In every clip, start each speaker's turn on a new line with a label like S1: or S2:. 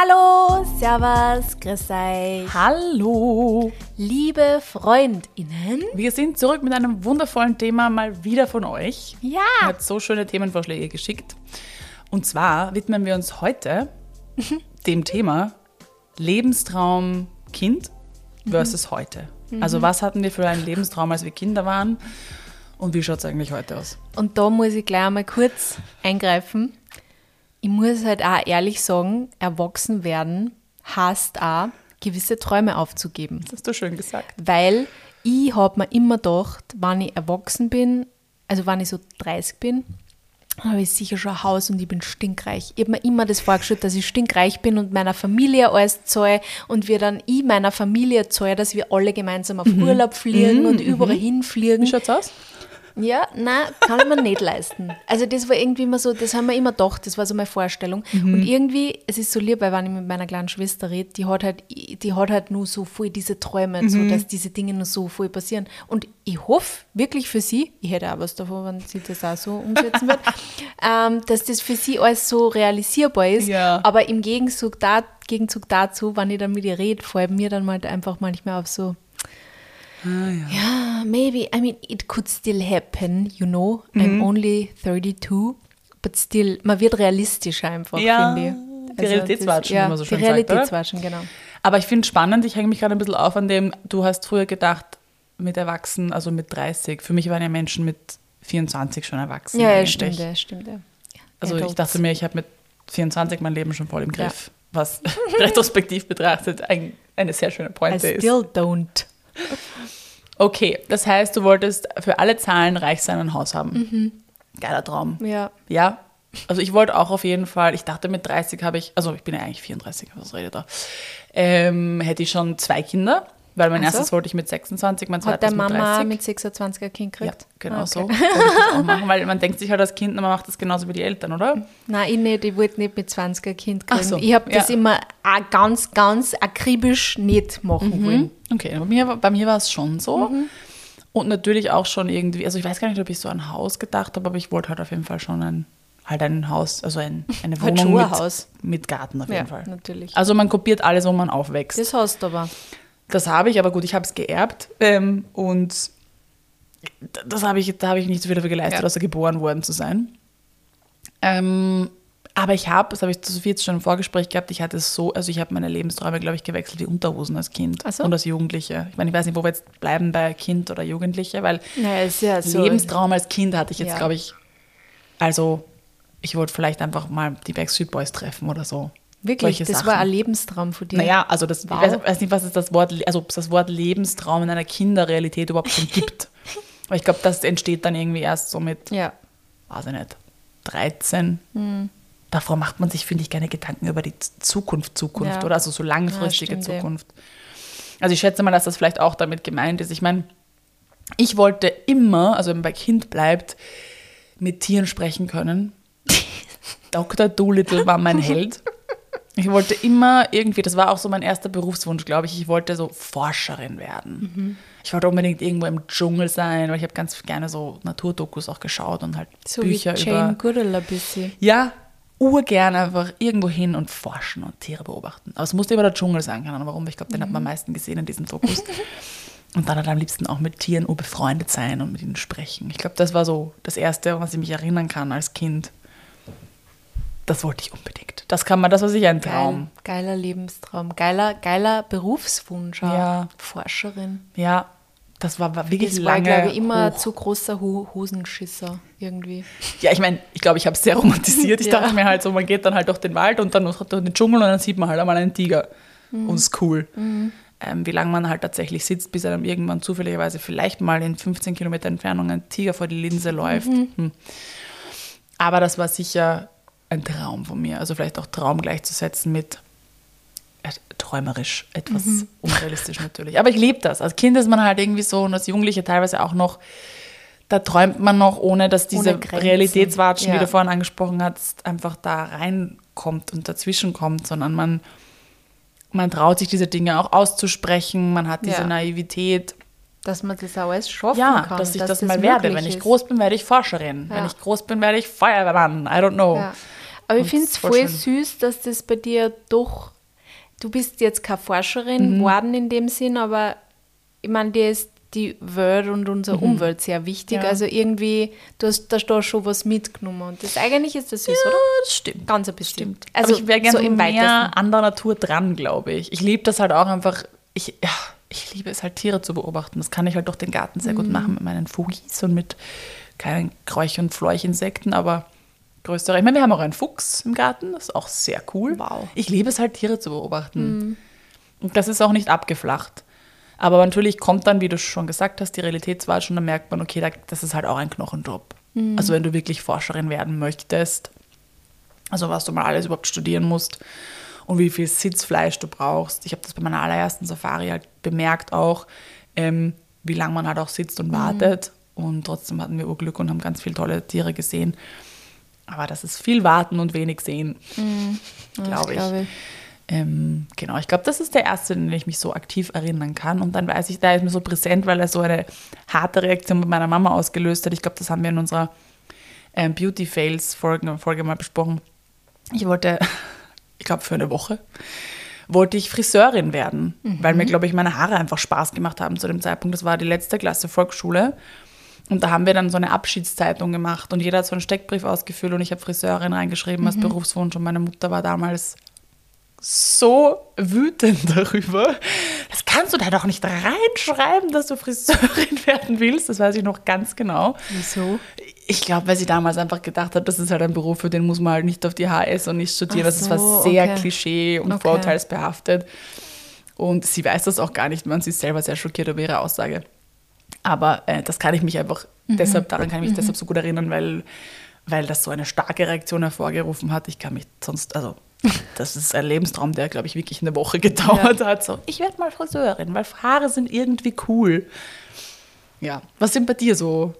S1: Hallo, Servus, grüß euch.
S2: Hallo!
S1: Liebe FreundInnen.
S2: Wir sind zurück mit einem wundervollen Thema mal wieder von euch.
S1: Ja.
S2: Ihr habt so schöne Themenvorschläge geschickt. Und zwar widmen wir uns heute dem Thema Lebenstraum Kind versus heute. Also was hatten wir für einen Lebenstraum, als wir Kinder waren und wie schaut es eigentlich heute aus?
S1: Und da muss ich gleich einmal kurz eingreifen. Ich muss halt auch ehrlich sagen, erwachsen werden heißt auch, gewisse Träume aufzugeben.
S2: Das hast du schön gesagt.
S1: Weil ich habe mir immer gedacht, wenn ich erwachsen bin, also wenn ich so 30 bin, habe ich sicher schon ein Haus und ich bin stinkreich. Ich habe mir immer das vorgestellt, dass ich stinkreich bin und meiner Familie alles zahle und wir dann ich meiner Familie zahle, dass wir alle gemeinsam auf Urlaub fliegen und überall hinfliegen.
S2: Wie schaut's aus?
S1: Ja, nein, kann mir nicht leisten. Also das war irgendwie immer so, das haben wir immer gedacht, das war so meine Vorstellung. Und irgendwie, es ist so lieb, weil wenn ich mit meiner kleinen Schwester rede, die hat halt, die hat halt nur so voll diese Träume, so, dass diese Dinge nur so voll passieren. Und ich hoffe wirklich für sie, ich hätte auch was davon, wenn sie das auch so umsetzen wird, ähm, dass das für sie alles so realisierbar ist.
S2: Ja.
S1: Aber im Gegenzug, da, Gegenzug dazu, wenn ich dann mit ihr rede, fällt mir dann halt einfach manchmal auf so, ja, maybe. I mean, it could still happen, you know. I'm only 32, but still, man wird realistischer einfach,
S2: Ja,
S1: finde ich.
S2: die Realitätswatschen,
S1: ja,
S2: wie man so schön
S1: Die
S2: sagt, oder?
S1: Realitätswatschen, genau.
S2: Aber ich finde spannend, ich hänge mich gerade ein bisschen auf an dem, du hast früher gedacht, mit Erwachsenen, also mit 30. Für mich waren ja Menschen mit 24 schon erwachsen.
S1: Ja, ja, stimmt, ja, stimmt. Ja.
S2: Also ich
S1: Adults.
S2: dachte mir, ich habe mit 24 mein Leben schon voll im Griff, was retrospektiv betrachtet ein, eine sehr schöne
S1: I
S2: Pointe ist.
S1: still don't.
S2: Okay, das heißt, du wolltest für alle Zahlen reich sein und ein Haus haben. Geiler Traum.
S1: Ja.
S2: Ja, also ich wollte auch auf jeden Fall, ich dachte mit 30 habe ich, also ich bin ja eigentlich 34, was rede ich da, ähm, hätte ich schon zwei Kinder, weil mein
S1: Ach so.
S2: erstes wollte ich mit 26, mein
S1: Hat
S2: zweites
S1: der
S2: mit
S1: Mama
S2: 30.
S1: mit 26 ein Kind
S2: ja,
S1: gekriegt?
S2: genau
S1: Ah, okay.
S2: so. Wollte ich das auch machen, weil man denkt sich halt als Kind, man macht das genauso wie die Eltern, oder?
S1: Nein, ich nicht. Ich wollte nicht mit 20 ein Kind
S2: Ach
S1: kriegen.
S2: so,
S1: ich habe das
S2: ja.
S1: immer auch ganz, ganz akribisch nicht machen wollen.
S2: Okay, bei mir, bei mir war es schon so.
S1: Mhm.
S2: Und natürlich auch schon irgendwie, also ich weiß gar nicht, ob ich so ein Haus gedacht habe, aber ich wollte halt auf jeden Fall schon ein, halt ein Haus, also ein, eine Wohnung mit, mit Garten auf jeden
S1: Ja,
S2: Fall.
S1: natürlich.
S2: Also man kopiert alles, wo man aufwächst.
S1: Das hast du aber.
S2: Das habe ich, aber gut, ich habe es geerbt ähm, und das habe ich, da habe ich nicht so viel dafür geleistet,
S1: Ja.
S2: außer geboren worden zu sein. Ähm, aber ich habe, das habe ich zu Sophie jetzt schon im Vorgespräch gehabt, ich hatte es so, also ich habe meine Lebensträume, glaube ich, gewechselt wie Unterhosen als Kind
S1: so.
S2: und als Jugendliche. Ich meine, ich weiß nicht, wo wir jetzt bleiben bei Kind oder Jugendliche, weil
S1: Naja, ist ja so.
S2: Lebenstraum als Kind hatte ich jetzt,
S1: Ja.
S2: glaube ich, also ich wollte vielleicht einfach mal die Backstreet Boys treffen oder so.
S1: Wirklich, das
S2: Sachen.
S1: war ein Lebenstraum von dir.
S2: Naja, also das,
S1: Wow.
S2: ich weiß, weiß nicht, was es das Wort, also ob es das Wort Lebenstraum in einer Kinderrealität überhaupt schon gibt. Aber ich glaube, das entsteht dann irgendwie erst so mit,
S1: Ja.
S2: weiß ich nicht, 13. Davor macht man sich, finde ich, keine Gedanken über die Zukunft, Zukunft,
S1: Ja.
S2: oder? Also so langfristige
S1: Ja, stimmt.
S2: Zukunft. Also ich schätze mal, dass das vielleicht auch damit gemeint ist. Ich meine, ich wollte immer, also wenn man bei Kind bleibt, mit Tieren sprechen können. Dr. Doolittle war mein Held. Ich wollte immer irgendwie, das war auch so mein erster Berufswunsch, glaube ich, ich wollte so Forscherin werden. Ich wollte unbedingt irgendwo im Dschungel sein, weil ich habe ganz gerne so Naturdokus auch geschaut und halt
S1: So
S2: Bücher
S1: wie Jane
S2: über.
S1: Goodall ein bisschen.
S2: Ja, urgern einfach irgendwo hin und forschen und Tiere beobachten. Aber es musste immer der Dschungel sein, keine Ahnung warum. Ich glaube, den hat man am meisten gesehen in diesem Fokus. Und dann halt am liebsten auch mit Tieren befreundet sein und mit ihnen sprechen. Ich glaube, das war so das Erste, was ich mich erinnern kann als Kind. Das wollte ich unbedingt. Das kann man, das war sicher ein Traum.
S1: Geil, geiler Lebenstraum. Geiler, geiler Berufswunsch.
S2: Ja.
S1: Forscherin.
S2: Ja, das war war wirklich
S1: Das war,
S2: lange
S1: glaube ich, immer
S2: hoch.
S1: zu großer Ho Hosenschisser irgendwie.
S2: Ja, ich meine, ich glaube, ich habe es sehr romantisiert. Ich
S1: Ja.
S2: dachte mir halt so, man geht dann halt durch den Wald und dann durch den Dschungel und dann sieht man halt einmal einen Tiger.
S1: Mhm.
S2: Und ist cool. Ähm, wie lange man halt tatsächlich sitzt, bis einem irgendwann zufälligerweise vielleicht mal in 15 Kilometer Entfernung ein Tiger vor die Linse läuft.
S1: Mhm.
S2: Hm. Aber das war sicher ein Traum von mir. Also vielleicht auch Traum gleichzusetzen mit träumerisch, etwas
S1: Mhm.
S2: unrealistisch natürlich. Aber ich liebe das. Als Kind ist man halt irgendwie so und als Jugendliche teilweise auch noch, da träumt man noch, ohne dass diese. Realitätswatschen, wie
S1: Ja.
S2: du vorhin angesprochen hast, einfach da reinkommt und dazwischen kommt, sondern man, man traut sich diese Dinge auch auszusprechen, man hat diese
S1: Ja.
S2: Naivität.
S1: Dass man das auch alles schaffen
S2: Ja,
S1: kann.
S2: dass ich das, mal werde. Wenn ich groß bin, werde ich Forscherin. Wenn
S1: Ja.
S2: ich groß bin, werde ich Feuerwehrmann. I don't know.
S1: Ja. Aber ich
S2: Und
S1: finde
S2: das
S1: es
S2: voll schön.
S1: süß, dass das bei dir doch. Du bist jetzt keine Forscherin geworden in dem Sinn, aber ich meine, dir ist die Welt und unsere Umwelt sehr wichtig.
S2: Ja.
S1: Also irgendwie, du hast da da schon was mitgenommen. Und das eigentlich ist das süß, oder?
S2: das stimmt.
S1: Ganz ein bisschen.
S2: Stimmt.
S1: Also
S2: Aber ich wäre gerne
S1: so im
S2: mehr an der Natur dran, glaube ich. Ich liebe das halt auch einfach. Ich, ja, ich liebe es halt, Tiere zu beobachten. Das kann ich halt durch den Garten sehr
S1: Mhm.
S2: gut machen mit meinen Fugis und mit keinen Kräuch- und Fleuchinsekten, aber größere. Ich meine, wir haben auch einen Fuchs im Garten, das ist auch sehr cool.
S1: Wow. Mhm.
S2: Ich liebe es halt, Tiere zu beobachten. Und das ist auch nicht abgeflacht. Aber natürlich kommt dann, wie du schon gesagt hast, die Realitätswahl schon, da merkt man, okay, da- das ist halt auch ein Knochenjob.
S1: Mhm.
S2: Also wenn du wirklich Forscherin werden möchtest, also was du mal alles überhaupt studieren musst und wie viel Sitzfleisch du brauchst. Ich habe das bei meiner allerersten Safari halt bemerkt auch, ähm, wie lange man halt auch sitzt und wartet. Und trotzdem hatten wir Urglück und haben ganz viele tolle Tiere gesehen. Aber das ist viel warten und wenig sehen, glaube ich.
S1: glaube ich.
S2: Ähm, genau, ich glaube, das ist der erste, den ich mich so aktiv erinnern kann. Und dann weiß ich, da ist mir so präsent, weil er so eine harte Reaktion bei meiner Mama ausgelöst hat. Ich glaube, das haben wir in unserer ähm, Beauty Fails Folge, Folge mal besprochen. Ich wollte, ich glaube, für eine Woche wollte ich Friseurin werden, weil mir, glaube ich, meine Haare einfach Spaß gemacht haben zu dem Zeitpunkt. Das war die letzte Klasse Volksschule. Und da haben wir dann so eine Abschiedszeitung gemacht und jeder hat so einen Steckbrief ausgefüllt und ich habe Friseurin reingeschrieben als Berufswunsch und meine Mutter war damals so wütend darüber. Das kannst du da doch nicht reinschreiben, dass du Friseurin werden willst. Das weiß ich noch ganz genau.
S1: Wieso?
S2: Ich glaube, weil sie damals einfach gedacht hat, das ist halt ein Beruf, für den muss man halt nicht auf die HS und nicht studieren.
S1: Ach
S2: das
S1: so,
S2: sehr
S1: okay.
S2: Klischee und
S1: Okay.
S2: vorurteilsbehaftet. Und sie weiß das auch gar nicht, man sie ist selber sehr schockiert über ihre Aussage. Aber äh, das kann ich mich einfach,
S1: Mhm.
S2: deshalb, daran kann ich mich deshalb so gut erinnern, weil, weil das so eine starke Reaktion hervorgerufen hat. Ich kann mich sonst, also das ist ein Lebenstraum, der, glaube ich, wirklich eine Woche gedauert hat. So, ich werde mal Friseurin, weil Haare sind irgendwie cool. Ja, was sind bei dir so,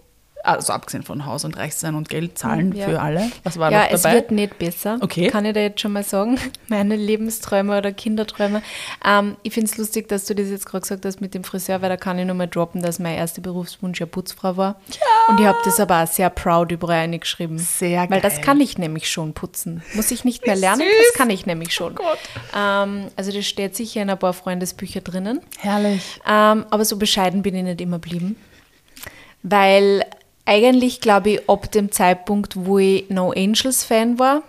S2: also abgesehen von Haus und Reich sein und Geld zahlen
S1: Ja.
S2: für alle, was war
S1: Ja,
S2: noch
S1: es
S2: dabei?
S1: wird nicht besser.
S2: Okay.
S1: Kann ich da jetzt schon mal sagen. Meine Lebensträume oder Kinderträume. Ähm, ich finde es lustig, dass du das jetzt gerade gesagt hast mit dem Friseur, weil da kann ich nur mal droppen, dass mein erster Berufswunsch ja Putzfrau war. Und ich habe das aber auch sehr proud überall eingeschrieben.
S2: Sehr
S1: Weil das
S2: geil.
S1: kann ich nämlich schon putzen. Muss ich nicht mehr lernen, das kann ich nämlich schon.
S2: Oh Gott.
S1: Ähm, also das steht sicher in ein paar Freundesbücher drinnen.
S2: Herrlich.
S1: Ähm, aber so bescheiden bin ich nicht immer geblieben. Weil eigentlich, glaube ich, ab dem Zeitpunkt, wo ich No Angels Fan war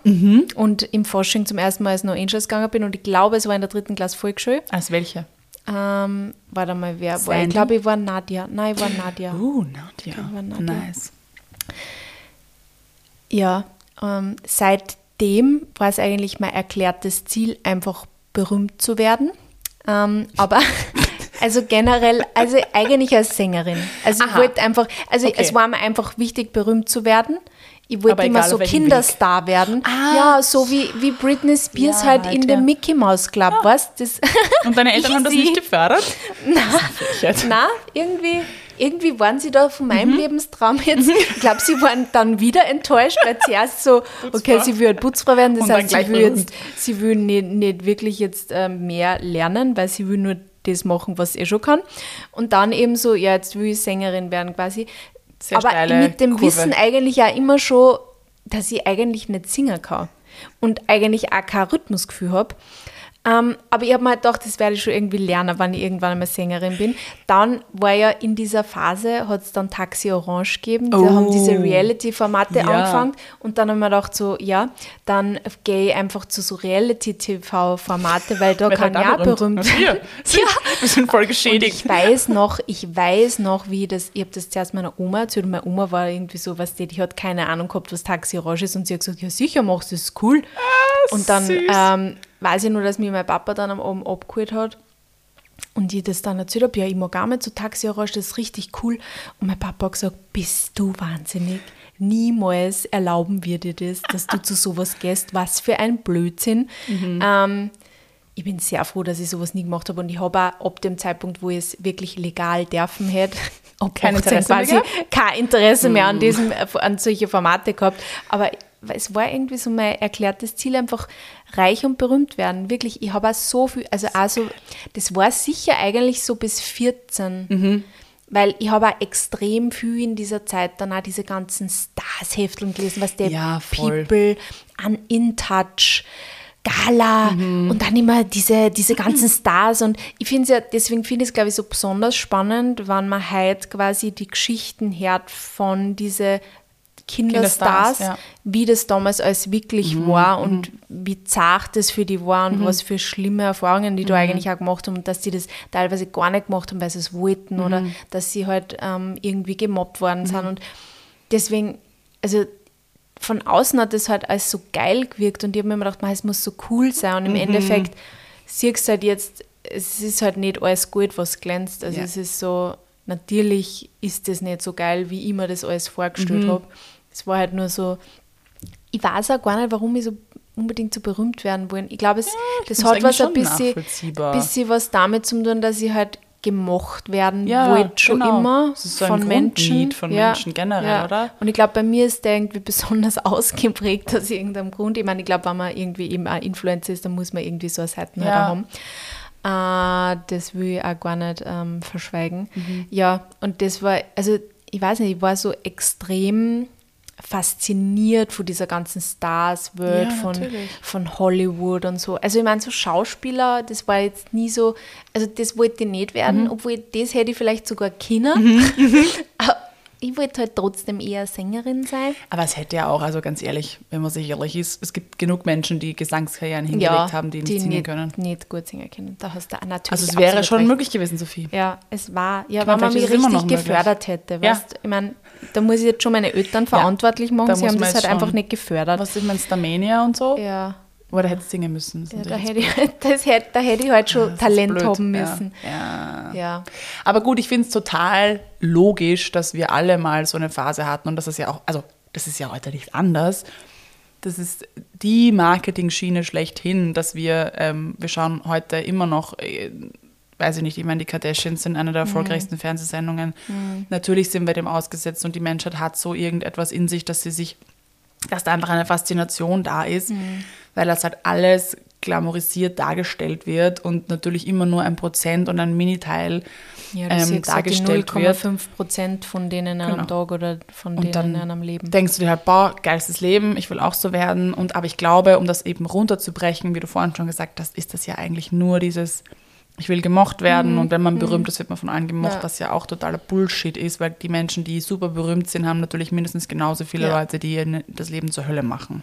S1: und im Fasching zum ersten Mal als No Angels gegangen bin und ich glaube, es war in der dritten Klasse Volksschule,
S2: Als welche?
S1: ähm, war da mal wer? War,
S2: Sandy?
S1: ich glaube, ich war Nadia. Nein, ich war Nadia.
S2: Uh, Nadja.
S1: war Nadja.
S2: Nice.
S1: Ja, ähm, seitdem war es eigentlich mein erklärtes Ziel, einfach berühmt zu werden. Ähm, aber also generell, also eigentlich als Sängerin. Also ich
S2: Aha.
S1: wollte einfach, also
S2: Okay.
S1: es war mir einfach wichtig, berühmt zu werden. Ich wollte immer so Kinderstar werden.
S2: Ah.
S1: Ja, so wie, wie Britney Spears
S2: Ja,
S1: halt
S2: halt,
S1: in
S2: ja.
S1: dem Mickey Mouse Club, weißt das
S2: Und deine Eltern haben das nicht gefördert?
S1: Na, na, irgendwie, irgendwie waren sie da von
S2: Mhm.
S1: meinem Lebenstraum jetzt. Ich glaube, sie waren dann wieder enttäuscht, weil zuerst so, okay, sie will halt Putzfrau werden, das heißt, sie
S2: gleich
S1: will, jetzt,
S2: berühmt.
S1: sie nicht, nicht wirklich jetzt ähm, mehr lernen, weil sie will nur das machen, was eh schon kann. Und dann eben so, ja, jetzt will ich Sängerin werden quasi.
S2: Sehr
S1: Aber mit dem
S2: Kurve.
S1: Wissen eigentlich auch immer schon, dass ich eigentlich nicht singen kann und eigentlich auch kein Rhythmusgefühl habe. Ähm, aber ich habe mir halt gedacht, das werde ich schon irgendwie lernen, wenn ich irgendwann einmal Sängerin bin. Dann war ja in dieser Phase, hat es dann Taxi Orange gegeben, da
S2: Oh.
S1: haben diese Reality-Formate
S2: Ja.
S1: angefangen und dann haben wir gedacht so, ja, dann gehe ich einfach zu so Reality-TV-Formate, weil da kann auch berühmt
S2: Wir, sind, wir sind voll
S1: und
S2: geschädigt.
S1: ich weiß noch, ich weiß noch, wie das, ich habe das zuerst meiner Oma erzählt und meine Oma war irgendwie so, was die, die hat keine Ahnung gehabt, was Taxi Orange ist und sie hat gesagt, ja sicher machst du das ist cool. und dann
S2: Ah,
S1: ähm, weiß ich nur, dass mir mein Papa dann am Abend abgeholt hat und ich das dann erzählt habe, ja, ich mag auch mal zu Taxi das ist richtig cool. Und mein Papa hat gesagt, bist du wahnsinnig? Niemals erlauben wir dir das, dass du zu sowas gehst. Was für ein Blödsinn.
S2: Mhm.
S1: Ähm, ich bin sehr froh, dass ich sowas nie gemacht habe und ich habe auch ab dem Zeitpunkt, wo ich es wirklich legal dürfen hätte,
S2: Kein
S1: 18
S2: Interesse mehr
S1: quasi
S2: gehabt?
S1: kein Interesse mehr an, diesem, an solche Formate gehabt. Aber es war irgendwie so mein erklärtes Ziel, einfach reich und berühmt werden. Wirklich, ich habe auch so viel, also auch so, das war sicher eigentlich so bis 14. weil ich habe auch extrem viel in dieser Zeit dann auch diese ganzen Stars-Hefteln gelesen, was der
S2: Ja.
S1: People, an In Touch, Gala
S2: Mhm.
S1: und dann immer diese, diese ganzen Stars und ich finde es ja, deswegen finde ich es glaube ich so besonders spannend, wenn man heute quasi die Geschichten hört von diese Kinderstars,
S2: Kinderstars, ja.
S1: wie das damals alles wirklich
S2: Mhm,
S1: war und wie zart das für die war und was für schlimme Erfahrungen
S2: Mhm.
S1: die da eigentlich auch gemacht haben und dass die das teilweise gar nicht gemacht haben, weil sie es wollten oder
S2: Mhm.
S1: dass sie halt ähm, irgendwie gemobbt worden sind und deswegen, also von außen hat das halt alles so geil gewirkt und ich habe mir immer gedacht, man, es muss so cool sein und im
S2: Mhm.
S1: Endeffekt siehst du halt jetzt, es ist halt nicht alles gut, was glänzt. Also
S2: Ja.
S1: es ist so, natürlich ist das nicht so geil, wie ich mir das alles vorgestellt
S2: Mhm.
S1: habe. Es war halt nur so, ich weiß auch gar nicht, warum ich so unbedingt so berühmt werden wollen. Ich glaube, es, das
S2: find's
S1: hat was ein bisschen, bisschen was damit zu tun, dass ich halt gemocht werden
S2: Ja,
S1: wollte, schon
S2: genau.
S1: immer
S2: Das so
S1: von Menschen.
S2: Von Menschen generell, oder?
S1: Und ich glaube, bei mir ist der irgendwie besonders ausgeprägt aus irgendeinem Grund. Ich meine, ich glaube, wenn man irgendwie eben ein Influencer ist, dann muss man irgendwie so eine Seiten
S2: Ja.
S1: haben. Äh, das will ich auch gar nicht ähm, verschweigen.
S2: Mhm.
S1: Ja, und das war, also ich weiß nicht, ich war so extrem fasziniert von dieser ganzen Stars-Welt,
S2: Ja,
S1: von,
S2: natürlich.
S1: von Hollywood und so. Also ich meine, so Schauspieler, das war jetzt nie so, also das wollte ich nicht werden,
S2: Mhm.
S1: obwohl das hätte ich vielleicht sogar können. Aber ich wollte halt trotzdem eher Sängerin sein.
S2: Aber es hätte ja auch, also ganz ehrlich, wenn man sich ehrlich ist, es gibt genug Menschen, die Gesangskarrieren hingelegt haben, die nicht singen
S1: nicht,
S2: können.
S1: nicht gut singen können. Da hast du auch natürlich
S2: Also es wäre schon
S1: recht.
S2: möglich gewesen, Sophie.
S1: Ja, es war, ja, wenn man mich
S2: ist es immer
S1: richtig
S2: noch möglich.
S1: gefördert hätte.
S2: Ja.
S1: Weißt, ich meine, da muss ich jetzt schon meine Eltern verantwortlich machen. Sie haben das halt einfach nicht gefördert.
S2: Was ich meine, Starmania und so.
S1: Ja,
S2: Da hätte es singen müssen.
S1: Ja da, hätte ich, das hätte, da hätte ich halt schon
S2: ist
S1: Talent haben
S2: Ja,
S1: müssen.
S2: Ja.
S1: Ja.
S2: Aber gut, ich finde es total logisch, dass wir alle mal so eine Phase hatten und das ist ja auch, also das ist ja heute nicht anders. Das ist die Marketing-Schiene schlechthin, dass wir, ähm, wir schauen heute immer noch, äh, weiß ich nicht, ich meine, die Kardashians sind eine der erfolgreichsten Fernsehsendungen. Natürlich sind wir dem ausgesetzt und die Menschheit hat so irgendetwas in sich, dass sie sich, dass da einfach eine Faszination da ist, weil das halt alles glamourisiert dargestellt wird und natürlich immer nur ein Prozent und ein Miniteil
S1: Ja, du
S2: ähm, dargestellt wird.
S1: 0,5 Prozent von denen in einem
S2: Genau.
S1: Tag oder von
S2: Und
S1: denen in einem Leben.
S2: denkst du dir halt, boah, geilstes Leben, ich will auch so werden. Und aber ich glaube, um das eben runterzubrechen, wie du vorhin schon gesagt hast, ist das ja eigentlich nur dieses, ich will gemocht werden und wenn man berühmt ist, wird man von allen gemocht,
S1: Mhm. Ja.
S2: was ja auch totaler Bullshit ist, weil die Menschen, die super berühmt sind, haben natürlich mindestens genauso viele
S1: Ja.
S2: Leute, die ihnen das Leben zur Hölle machen.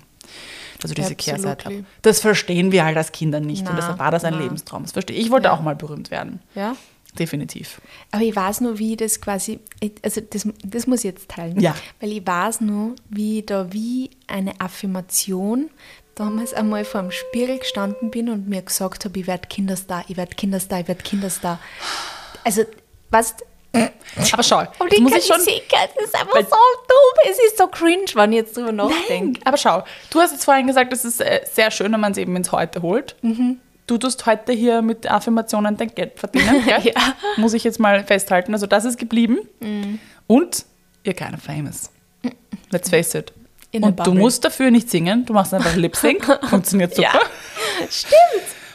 S2: Also diese
S1: Absolutely.
S2: Kehrseite. Das verstehen wir halt als Kinder nicht
S1: Na,
S2: und deshalb war das ein
S1: na.
S2: Lebenstraum. Das verstehe ich. Ich wollte
S1: Ja.
S2: auch mal berühmt werden.
S1: Ja?
S2: Definitiv.
S1: Aber ich weiß nur, wie das quasi, also das, das muss ich jetzt teilen.
S2: Ja.
S1: Weil ich weiß nur, wie da wie eine Affirmation damals einmal vor dem Spiegel gestanden bin und mir gesagt habe, ich werde Kinderstar, ich werde Kinderstar, ich werde Kinderstar. Also, was?
S2: Aber schau,
S1: Und ich
S2: muss ich schon.
S1: sicher, das ist einfach so dumm. Es ist so cringe, wenn ich jetzt drüber nachdenke.
S2: Nein, aber schau, du hast jetzt vorhin gesagt, es ist äh, sehr schön, wenn man es eben ins Heute holt. Du tust heute hier mit Affirmationen dein Geld verdienen.
S1: Ja.
S2: Muss ich jetzt mal festhalten. Also das ist geblieben. Und you're kind of famous. Let's face it.
S1: In
S2: Und du musst dafür nicht singen, du machst einfach Lip Sync, funktioniert super.
S1: Ja, stimmt.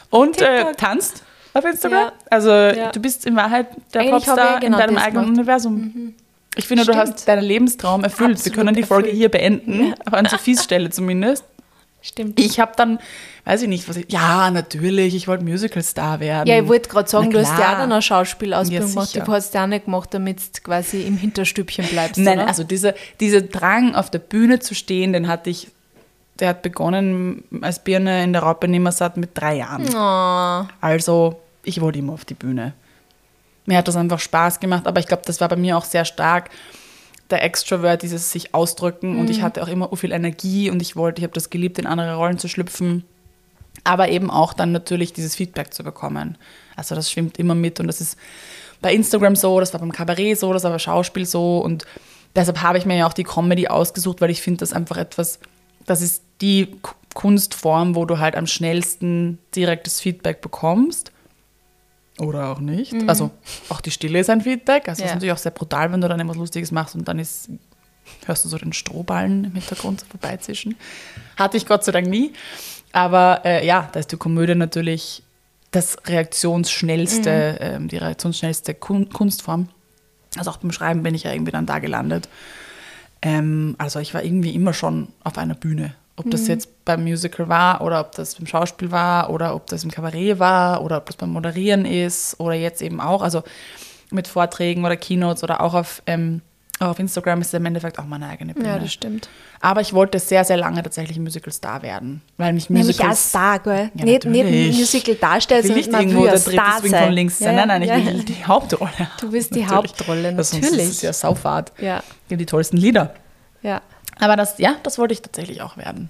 S2: Und äh, tanzt auf Instagram.
S1: Ja.
S2: Also
S1: Ja.
S2: du bist in Wahrheit der
S1: Eigentlich
S2: Popstar
S1: genau
S2: in deinem eigenen
S1: gemacht.
S2: Universum. Ich finde, du
S1: Stimmt.
S2: hast deinen Lebenstraum erfüllt. Wir
S1: Absolut
S2: können die Folge
S1: erfüllt.
S2: hier beenden, an Sophies Stelle zumindest.
S1: Stimmt.
S2: Ich habe dann, weiß ich nicht, was ich, ja, natürlich, ich wollte Musical-Star werden.
S1: Ja, ich wollte gerade sagen, du hast ja auch dann eine Schauspielausbildung
S2: Ja,
S1: gemacht. Du hast ja auch nicht gemacht, damit du quasi im Hinterstübchen bleibst.
S2: Nein,
S1: oder?
S2: also dieser, dieser Drang, auf der Bühne zu stehen, den hatte ich, der hat begonnen als Birne in der Raupe Nimmersatt mit drei Jahren.
S1: Oh,
S2: Also, ich wollte immer auf die Bühne. Mir hat das einfach Spaß gemacht, aber ich glaube, das war bei mir auch sehr stark der Extrovert, dieses sich ausdrücken und ich hatte auch immer so viel Energie und ich wollte, ich habe das geliebt, in andere Rollen zu schlüpfen, aber eben auch dann natürlich dieses Feedback zu bekommen. Also das schwimmt immer mit und das ist bei Instagram so, das war beim Kabarett so, das war beim Schauspiel so und deshalb habe ich mir ja auch die Comedy ausgesucht, weil ich finde das einfach etwas, das ist die Kunstform, wo du halt am schnellsten direktes Feedback bekommst. Oder auch nicht. Also auch die Stille ist ein Feedback. Also es
S1: Ja.
S2: ist natürlich auch sehr brutal, wenn du dann etwas Lustiges machst und dann ist, hörst du so den Strohballen im Hintergrund so vorbeizischen. Hatte ich Gott sei Dank nie. Aber äh, ja, da ist die Komödie natürlich das reaktionsschnellste, ähm, die reaktionsschnellste Kun Kunstform. Also auch beim Schreiben bin ich ja irgendwie dann da gelandet. Ähm, also ich war irgendwie immer schon auf einer Bühne. Ob das jetzt beim Musical war oder ob das beim Schauspiel war oder ob das im Kabarett war oder ob das beim Moderieren ist oder jetzt eben auch, also mit Vorträgen oder Keynotes oder auch auf, ähm, auf Instagram ist es im Endeffekt auch meine eigene Bühne.
S1: Ja, das stimmt.
S2: Aber ich wollte sehr, sehr lange tatsächlich Musical-Star werden, weil mich
S1: Nämlich
S2: Musicals...
S1: als Star, gell?
S2: Ja,
S1: nicht, nicht. Musical darstellen,
S2: Ich
S1: sondern man
S2: irgendwo
S1: will
S2: der
S1: Star sein.
S2: von links sein.
S1: Ja,
S2: Nein, nein, ich
S1: ja.
S2: will die Hauptrolle.
S1: Du willst die
S2: Natürlich.
S1: Hauptrolle,
S2: Das
S1: natürlich.
S2: ist es ja Saufahrt.
S1: Ja.
S2: Die die tollsten Lieder.
S1: Ja.
S2: Aber das, ja, das wollte ich tatsächlich auch werden.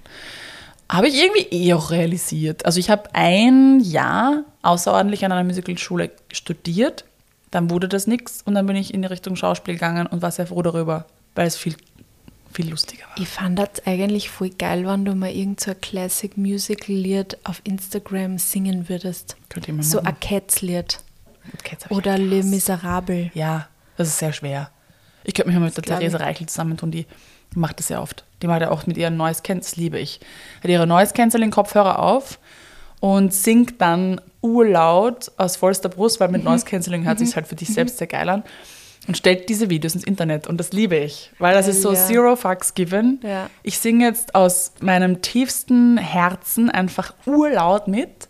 S2: Habe ich irgendwie eh auch realisiert. Also ich habe ein Jahr außerordentlich an einer Musicalschule studiert, dann wurde das nichts und dann bin ich in die Richtung Schauspiel gegangen und war sehr froh darüber, weil es viel, viel lustiger war.
S1: Ich fand das eigentlich voll geil, wenn du mal irgend so ein Classic Musical Lied auf Instagram singen würdest.
S2: Könnt ihr mal
S1: So ein
S2: Cats hab ich
S1: Oder
S2: gehasst.
S1: Miserables.
S2: Ja, das ist sehr schwer. Ich könnte mich mal mit der
S1: glaub
S2: Therese
S1: ich.
S2: Reichel zusammentun, die macht das sehr oft. Die macht ja auch mit ihren Noise Cancelling, das liebe ich. Hat ihre Noise Cancelling Kopfhörer auf und singt dann urlaut aus vollster Brust, weil
S1: Mhm.
S2: mit Noise Cancelling hört sich halt für dich selbst sehr geil an und stellt diese Videos ins Internet und das liebe ich, weil das ist so
S1: ja.
S2: zero fucks given.
S1: Ja.
S2: Ich singe jetzt aus meinem tiefsten Herzen einfach urlaut mit.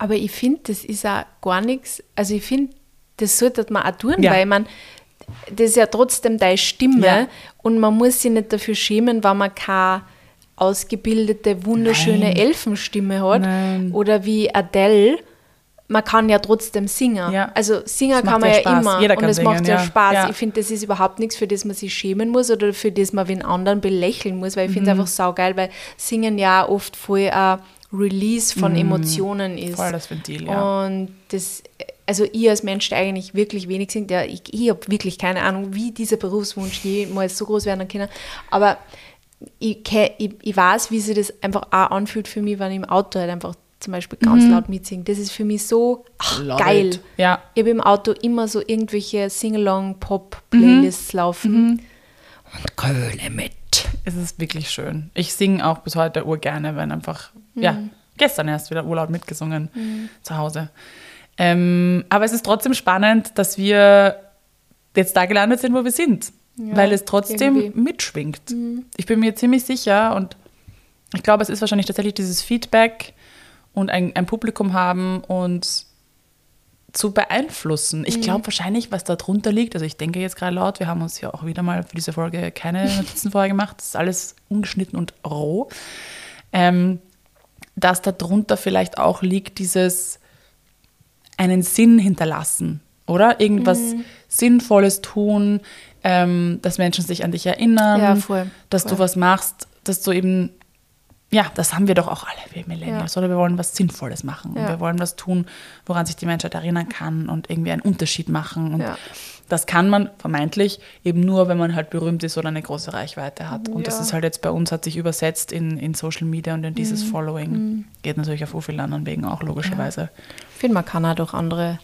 S1: Aber ich finde, das ist auch gar nichts. Also ich finde, das sollte man auch tun,
S2: Ja.
S1: weil man, das ist ja trotzdem deine Stimme
S2: Ja.
S1: und man muss sich nicht dafür schämen, wenn man keine ausgebildete, wunderschöne
S2: Nein.
S1: Elfenstimme hat.
S2: Nein.
S1: Oder wie Adele. Man kann ja trotzdem singen.
S2: Ja.
S1: Also singen kann man
S2: ja Spaß.
S1: immer.
S2: Jeder
S1: und es macht ja. Spaß. Ich finde, das ist überhaupt nichts, für das man sich schämen muss oder für das man wen anderen belächeln muss, weil ich
S2: Mhm.
S1: finde es einfach saugeil, weil Singen ja oft voll ein Release von Emotionen ist.
S2: Mhm. Voll das Ventil, ja.
S1: Und das, also ich als Mensch, der eigentlich wirklich wenig singt, der, ich, ich habe wirklich keine Ahnung, wie dieser Berufswunsch jemals so groß werden kann. Aber ich, ich, ich weiß, wie sich das einfach auch anfühlt für mich, wenn ich im Auto halt einfach zum Beispiel ganz laut mitsinge. Das ist für mich so ach, geil.
S2: it. Ja.
S1: Ich habe im Auto immer so irgendwelche Sing-Along-Pop-Playlists laufen. Und Köhle mit.
S2: Es ist wirklich schön. Ich singe auch bis heute urgerne, wenn einfach, ja, gestern erst wieder urlaut mitgesungen zu Hause. Ähm, aber es ist trotzdem spannend, dass wir jetzt da gelandet sind, wo wir sind. weil es trotzdem
S1: irgendwie.
S2: mitschwingt. Ich bin mir ziemlich sicher und ich glaube, es ist wahrscheinlich tatsächlich dieses Feedback und ein, ein Publikum haben und zu beeinflussen. Ich glaube wahrscheinlich, was da drunter liegt, also ich denke jetzt gerade laut, wir haben uns ja auch wieder mal für diese Folge keine Notizen vorher gemacht, das ist alles ungeschnitten und roh, ähm, dass da drunter vielleicht auch liegt dieses einen Sinn hinterlassen, oder? Irgendwas Sinnvolles tun, ähm, dass Menschen sich an dich erinnern,
S1: Ja, voll,
S2: dass
S1: voll.
S2: du was machst, dass du eben, ja, das haben wir doch auch alle, wir Millennials, oder? Wir wollen was Sinnvolles machen. Und
S1: Ja.
S2: wir wollen was tun, woran sich die Menschheit erinnern kann und irgendwie einen Unterschied machen. Und
S1: Ja.
S2: das kann man vermeintlich eben nur, wenn man halt berühmt ist oder eine große Reichweite hat. Und das
S1: Ja.
S2: ist halt jetzt bei uns, hat sich übersetzt in, in Social Media und in dieses
S1: Mhm.
S2: Following. Geht natürlich auf so vielen anderen Wegen auch, logischerweise.
S1: Ich finde, man kann auch durch andere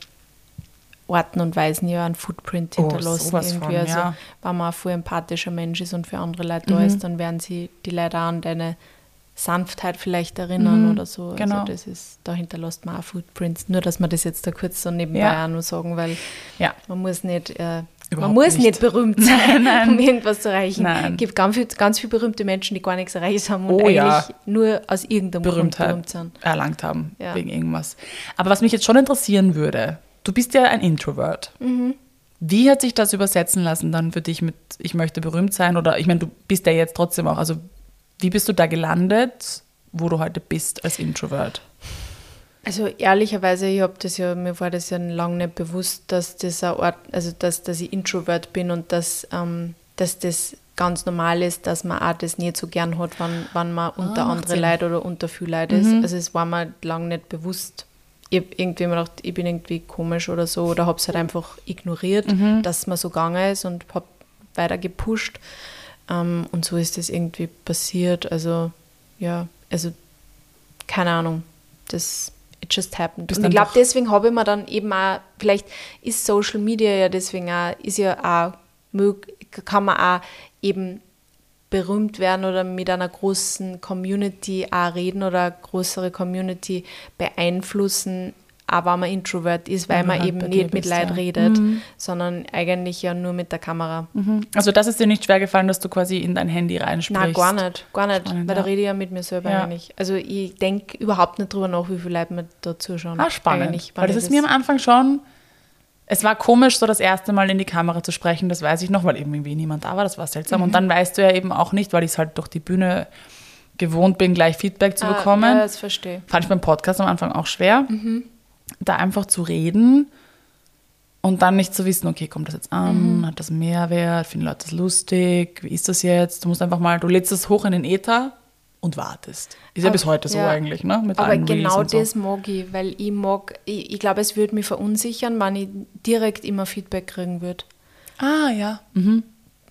S1: Orten und Weisen ja einen Footprint
S2: Oh,
S1: hinterlassen.
S2: sowas
S1: irgendwie.
S2: von,
S1: also,
S2: ja.
S1: wenn man ein voll empathischer Mensch ist und für andere Leute
S2: Mhm.
S1: da ist, dann werden sie die Leute auch an deine Sanftheit vielleicht erinnern
S2: Mhm,
S1: oder so.
S2: genau.
S1: Also das ist, da hinterlässt man auch Footprints. Nur, dass man das jetzt da kurz so nebenbei
S2: Ja.
S1: auch nur sagen, weil
S2: Ja.
S1: man muss nicht, äh, man
S2: Überhaupt
S1: muss
S2: nicht.
S1: nicht, berühmt sein, um irgendwas zu erreichen.
S2: Nein.
S1: Es gibt ganz, viel, ganz viele berühmte Menschen, die gar nichts erreicht haben und
S2: Oh
S1: eigentlich
S2: ja.
S1: nur aus irgendeinem Grund
S2: Berühmtheit
S1: berühmt sind.
S2: erlangt haben,
S1: Ja.
S2: wegen irgendwas. Aber was mich jetzt schon interessieren würde, du bist ja ein Introvert.
S1: Mhm.
S2: Wie hat sich das übersetzen lassen dann für dich mit, ich möchte berühmt sein? Oder ich meine, du bist ja jetzt trotzdem auch, also wie bist du da gelandet, wo du heute bist als Introvert?
S1: Also ehrlicherweise, ich habe das ja, mir war das ja lange nicht bewusst, dass das ein Ort, also dass, dass ich Introvert bin und dass, ähm, dass das ganz normal ist, dass man auch das nicht so gern hat, wenn, wenn man unter
S2: Ah,
S1: andere
S2: Sinn.
S1: Leute oder unter viel Leute ist. Also es war mir lange nicht bewusst. Ich habe irgendwie immer gedacht, ich bin irgendwie komisch oder so oder habe es halt einfach ignoriert, dass es mir so gegangen ist und habe weiter gepusht. Ähm, und so ist das irgendwie passiert. Also ja, also keine Ahnung. Das it just happened. Und ich glaube, deswegen habe ich mir dann eben auch, vielleicht ist Social Media ja deswegen auch, ist ja auch, kann man auch eben berühmt werden oder mit einer großen Community auch reden oder eine größere Community beeinflussen auch wenn man Introvert ist, weil man eben nicht mit Leuten
S2: ja.
S1: redet, sondern eigentlich ja nur mit der Kamera.
S2: Also das ist dir nicht schwer gefallen, dass du quasi in dein Handy reinsprichst?
S1: Nein, gar nicht, gar nicht,
S2: Spannend,
S1: weil
S2: ja.
S1: da rede ich ja mit mir selber
S2: Ja.
S1: eigentlich. Also ich denke überhaupt nicht drüber nach, wie viele Leute mir da zuschauen.
S2: Ah, spannend.
S1: Eigentlich,
S2: Weil das ist mir am Anfang schon. Es war komisch, so das erste Mal in die Kamera zu sprechen, das weiß ich noch, weil irgendwie niemand da war, das war seltsam.
S1: Mhm.
S2: Und dann weißt du ja eben auch nicht, weil ich es halt durch die Bühne gewohnt bin, gleich Feedback zu
S1: Ah,
S2: bekommen.
S1: Ja, das verstehe.
S2: Fand ich beim Podcast am Anfang auch schwer, da einfach zu reden und dann nicht zu wissen, okay, kommt das jetzt an, hat das Mehrwert, finden Leute das lustig, wie ist das jetzt? Du musst einfach mal, du lädst es hoch in den Äther und wartest. Ist ja
S1: Aber-
S2: bis heute so
S1: ja.
S2: eigentlich, ne? Mit
S1: Aber genau
S2: so.
S1: das mag ich, weil ich mag, ich, ich glaube, es würde mich verunsichern, wenn ich direkt immer Feedback kriegen würde.
S2: Ah, ja. Mhm.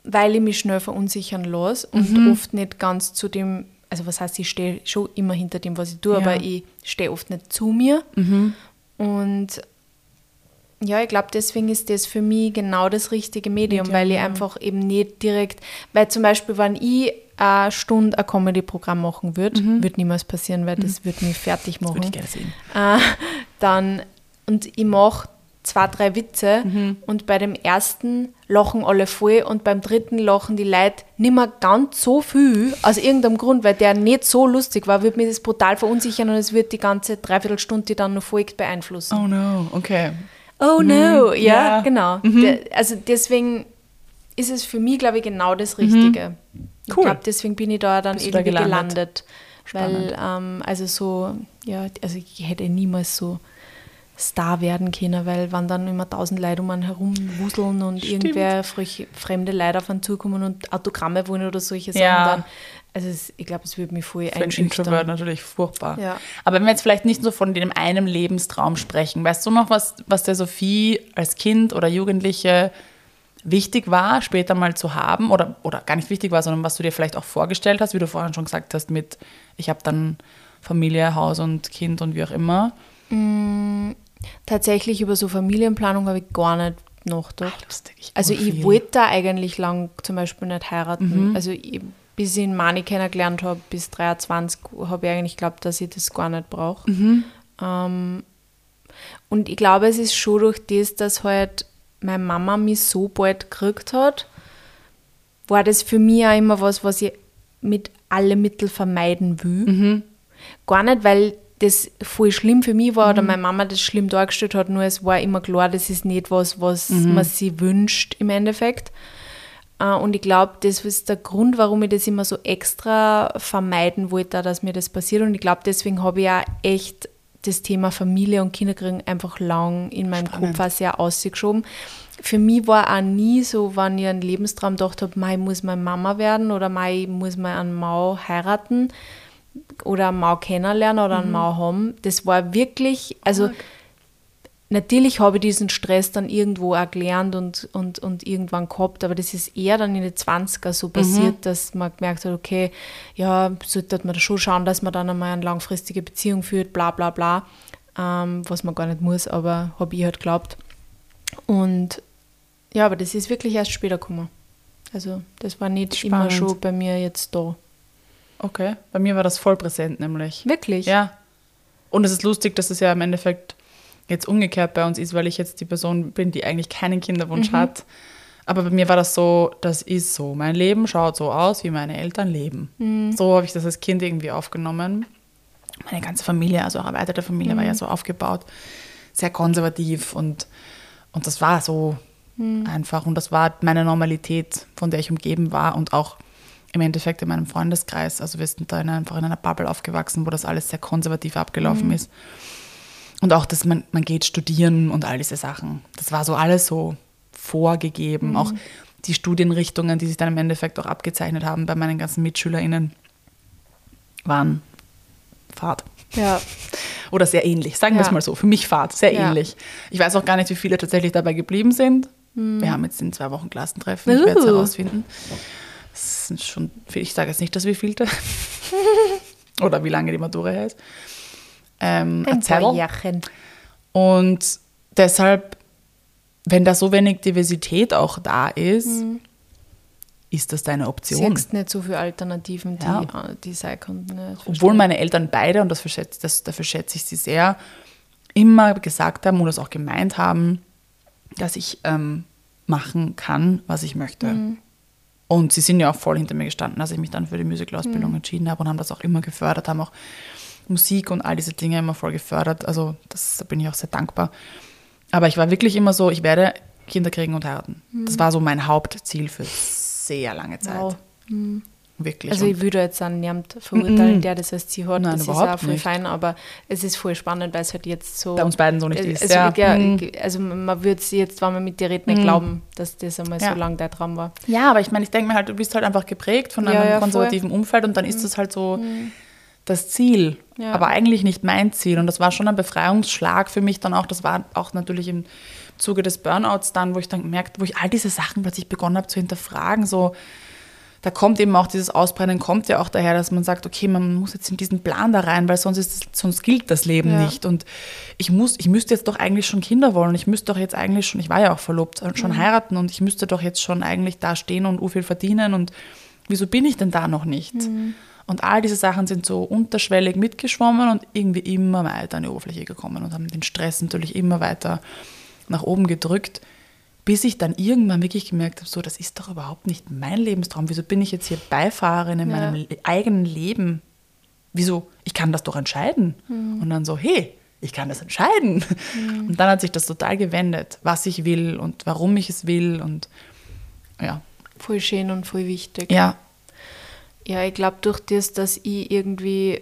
S1: Weil ich mich schnell verunsichern lasse und oft nicht ganz zu dem, also was heißt, ich stehe schon immer hinter dem, was ich tue,
S2: Ja.
S1: aber ich stehe oft nicht zu mir. Und ja, ich glaube, deswegen ist das für mich genau das richtige Medium,
S2: Medium,
S1: weil ich
S2: ja.
S1: einfach eben nicht direkt, weil zum Beispiel, wenn ich eine Stunde ein Comedy-Programm machen würde, wird niemals passieren, weil das würde mich fertig machen
S2: Würde ich gerne sehen.
S1: äh, dann und ich mache zwei, drei Witze
S2: Mhm.
S1: und bei dem ersten lachen alle voll und beim dritten lachen die Leute nicht mehr ganz so viel, aus irgendeinem Grund, weil der nicht so lustig war, wird mir das brutal verunsichern und es wird die ganze Dreiviertelstunde, die dann noch folgt, beeinflussen.
S2: Oh no, okay.
S1: Oh, no, ja,
S2: ja. Mhm.
S1: genau. Der, also deswegen ist es für mich, glaube ich, genau das Richtige. Ich
S2: Cool.
S1: glaube, deswegen bin ich da dann
S2: Bist du da
S1: irgendwie
S2: gelandet?
S1: gelandet. Weil, ähm, also so, ja, also ich hätte niemals so Star werden können, weil wenn dann immer tausend Leute um einen herum wuseln und
S2: Stimmt.
S1: irgendwer fremde Leute auf einen zukommen und Autogramme wollen oder solche Sachen,
S2: Ja.
S1: dann, also es, ich glaube, es würde mich voll
S2: Für einen
S1: einschüchtern.
S2: Introvert natürlich furchtbar.
S1: Ja.
S2: Aber wenn wir jetzt vielleicht nicht so von dem einem Lebenstraum sprechen, weißt du noch, was, was der Sophie als Kind oder Jugendliche wichtig war, später mal zu haben oder, oder gar nicht wichtig war, sondern was du dir vielleicht auch vorgestellt hast, wie du vorhin schon gesagt hast, mit ich habe dann Familie, Haus und Kind und wie auch immer.
S1: Tatsächlich über so Familienplanung habe ich gar nicht nachgedacht.
S2: Lustig, ich
S1: Also ich wollte da eigentlich lang zum Beispiel nicht heiraten.
S2: Mhm.
S1: Also ich, bis ich ihn Mani kennengelernt habe, bis 23, habe ich eigentlich geglaubt, dass ich das gar nicht brauche.
S2: Mhm.
S1: Ähm, und ich glaube, es ist schon durch das, dass halt meine Mama mich so bald gekriegt hat, war das für mich auch immer was, was ich mit alle Mittel vermeiden will.
S2: Mhm.
S1: Gar nicht, weil das voll schlimm für mich war oder
S2: Mhm.
S1: meine Mama das schlimm dargestellt hat, nur es war immer klar, das ist nicht was, was
S2: Mhm.
S1: man sich wünscht im Endeffekt. Äh, Und ich glaube, das ist der Grund, warum ich das immer so extra vermeiden wollte, dass mir das passiert. Und ich glaube, deswegen habe ich auch echt das Thema Familie und Kinderkriegen einfach lang in meinem
S2: Spannend.
S1: Kopf auch sehr ausgeschoben. Für mich war auch nie so, wenn ich einen Lebenstraum gedacht habe, ich muss meine Mama werden oder ich muss mal einen Mau heiraten oder einen Mau kennenlernen oder einen Mau haben. Das war wirklich, also natürlich habe ich diesen Stress dann irgendwo auch gelernt und, und, und irgendwann gehabt, aber das ist eher dann in den 20er so passiert, dass man gemerkt hat, okay, ja, sollte man da schon schauen, dass man dann einmal eine langfristige Beziehung führt, bla bla bla, ähm, was man gar nicht muss, aber habe ich halt geglaubt. Und ja, aber das ist wirklich erst später gekommen. Also das war nicht immer
S2: Spannend.
S1: schon bei mir jetzt da.
S2: Okay, bei mir war das voll präsent nämlich.
S1: Wirklich?
S2: Ja. Und es ist lustig, dass es ja im Endeffekt jetzt umgekehrt bei uns ist, weil ich jetzt die Person bin, die eigentlich keinen Kinderwunsch
S1: Mhm.
S2: hat. Aber bei mir war das so, das ist so. Mein Leben schaut so aus, wie meine Eltern leben.
S1: Mhm.
S2: So habe ich das als Kind irgendwie aufgenommen. Meine ganze Familie, also auch erweiterte Familie,
S1: Mhm.
S2: war ja so aufgebaut. Sehr konservativ und, und das war so
S1: Mhm.
S2: einfach. Und das war meine Normalität, von der ich umgeben war und auch im Endeffekt in meinem Freundeskreis. Also wir sind da in, einfach in einer Bubble aufgewachsen, wo das alles sehr konservativ abgelaufen ist. Und auch, dass man, man geht studieren und all diese Sachen. Das war so alles so vorgegeben. Auch die Studienrichtungen, die sich dann im Endeffekt auch abgezeichnet haben bei meinen ganzen MitschülerInnen, waren Fahrt.
S1: Ja.
S2: Oder sehr ähnlich, sagen wir es
S1: Ja.
S2: mal so. Für mich Fahrt, sehr
S1: Ja.
S2: ähnlich. Ich weiß auch gar nicht, wie viele tatsächlich dabei geblieben sind. Wir haben jetzt in zwei Wochen Klassentreffen. Ich werde es
S1: Uh.
S2: herausfinden. Das sind schon, ich sage jetzt nicht das wievielte. Oder wie lange die Matura her ist. Ähm, ein
S1: paar.
S2: Und deshalb, wenn da so wenig Diversität auch da ist,
S1: Mhm.
S2: ist das deine Option.
S1: Siehst nicht so viele Alternativen, die,
S2: Ja.
S1: äh, die sein könnten. Das
S2: Obwohl meine Eltern beide, und das verschätze, das, dafür schätze ich sie sehr, immer gesagt haben oder es auch gemeint haben, dass ich ähm, machen kann, was ich möchte.
S1: Mhm.
S2: Und sie sind ja auch voll hinter mir gestanden, als ich mich dann für die Musical-Ausbildung
S1: Mhm.
S2: entschieden habe und haben das auch immer gefördert, haben auch Musik und all diese Dinge immer voll gefördert. Also das, da bin ich auch sehr dankbar. Aber ich war wirklich immer so, ich werde Kinder kriegen und heiraten. Das war so mein Hauptziel für sehr lange Zeit.
S1: Mhm.
S2: Wirklich.
S1: Also
S2: Und-
S1: ich würde jetzt auch niemand verurteilen, der das als Ziel hat.
S2: Nein,
S1: das ist auch voll
S2: nicht.
S1: fein, aber es ist voll spannend, weil es halt jetzt so.
S2: Bei uns beiden so nicht
S1: es,
S2: ist, ja.
S1: ja.
S2: Mhm.
S1: Also man würde es jetzt, wenn man mit dir redet, nicht glauben, dass das einmal
S2: Ja.
S1: so lange der Traum war.
S2: Ja, aber ich meine, ich denke mir halt, du bist halt einfach geprägt von einem
S1: ja, voll.
S2: Konservativen Umfeld und dann ist das halt so das Ziel,
S1: Ja.
S2: aber eigentlich nicht mein Ziel. Und das war schon ein Befreiungsschlag für mich dann auch. Das war auch natürlich im Zuge des Burnouts dann, wo ich dann gemerkt, wo ich all diese Sachen plötzlich begonnen habe zu hinterfragen, so da kommt eben auch dieses Ausbrennen, kommt ja auch daher, dass man sagt, okay, man muss jetzt in diesen Plan da rein, weil sonst, ist sonst gilt das Leben
S1: Ja.
S2: nicht. Und ich muss, ich müsste jetzt doch eigentlich schon Kinder wollen. Ich müsste doch jetzt eigentlich schon, ich war ja auch verlobt, äh, schon heiraten und ich müsste doch jetzt schon eigentlich da stehen und u viel verdienen. Und wieso bin ich denn da noch nicht? Und all diese Sachen sind so unterschwellig mitgeschwommen und irgendwie immer weiter an die Oberfläche gekommen und haben den Stress natürlich immer weiter nach oben gedrückt, bis ich dann irgendwann wirklich gemerkt habe, so, das ist doch überhaupt nicht mein Lebenstraum. Wieso bin ich jetzt hier Beifahrerin in
S1: Ja.
S2: meinem eigenen Leben? Wieso? Ich kann das doch entscheiden. Und dann so, hey, ich kann das entscheiden. Und dann hat sich das total gewendet, was ich will und warum ich es will und ja.
S1: Voll schön und voll wichtig.
S2: Ja,
S1: Ja, ich glaube, durch das, dass ich irgendwie.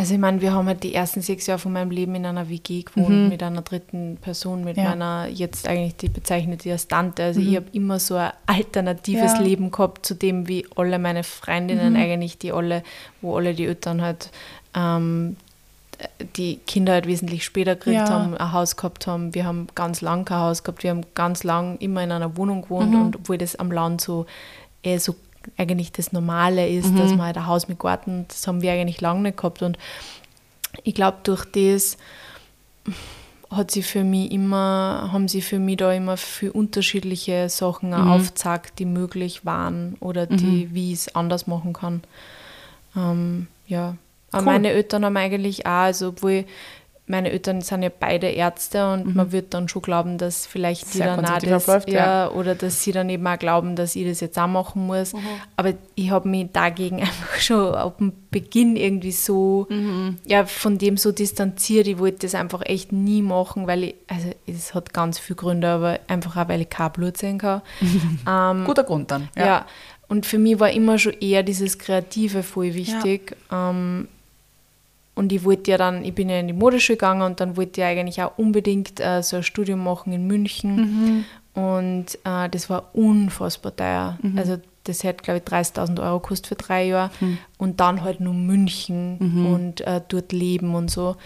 S1: Also, ich meine, wir haben halt die ersten sechs Jahre von meinem Leben in einer WG gewohnt, mit einer dritten Person, mit
S2: Ja.
S1: meiner, jetzt eigentlich, die bezeichnet die als Tante. Also, ich habe immer so ein alternatives
S2: Ja.
S1: Leben gehabt zu dem, wie alle meine Freundinnen eigentlich, die alle, wo alle die Eltern halt. Ähm, die Kinder halt wesentlich später gekriegt
S2: Ja.
S1: haben, ein Haus gehabt haben. Wir haben ganz lang kein Haus gehabt. Wir haben ganz lang immer in einer Wohnung gewohnt und obwohl das am Land so eh so eigentlich das Normale ist, dass man halt ein Haus mit Garten, das haben wir eigentlich lange nicht gehabt und ich glaube durch das hat sie für mich immer, haben sie für mich da immer für unterschiedliche Sachen auch aufgezeigt, die möglich waren oder die, wie ich es anders machen kann. Ähm, ja. Aber
S2: Cool.
S1: meine Eltern haben eigentlich auch, also obwohl meine Eltern sind ja beide Ärzte und man wird dann schon glauben, dass vielleicht die
S2: Sehr
S1: dann auch das,
S2: abläuft,
S1: ja,
S2: ja.
S1: oder dass sie dann eben auch glauben, dass ich das jetzt auch machen muss. Aber ich habe mich dagegen einfach schon ab dem Beginn irgendwie so, ja, von dem so distanziert. Ich wollte das einfach echt nie machen, weil ich, also es hat ganz viele Gründe, aber einfach auch, weil ich kein Blut sehen kann. ähm,
S2: guter Grund dann.
S1: ja. und für mich war immer schon eher dieses Kreative voll wichtig. Ähm, und ich wollte ja dann, ich bin ja in die Modeschule gegangen und dann wollte ich eigentlich auch unbedingt äh, so ein Studium machen in München. Und äh, das war unfassbar teuer. Also das hätte, glaube ich, 30.000 Euro gekostet für drei Jahre. Und dann halt nur München und äh, dort leben und so.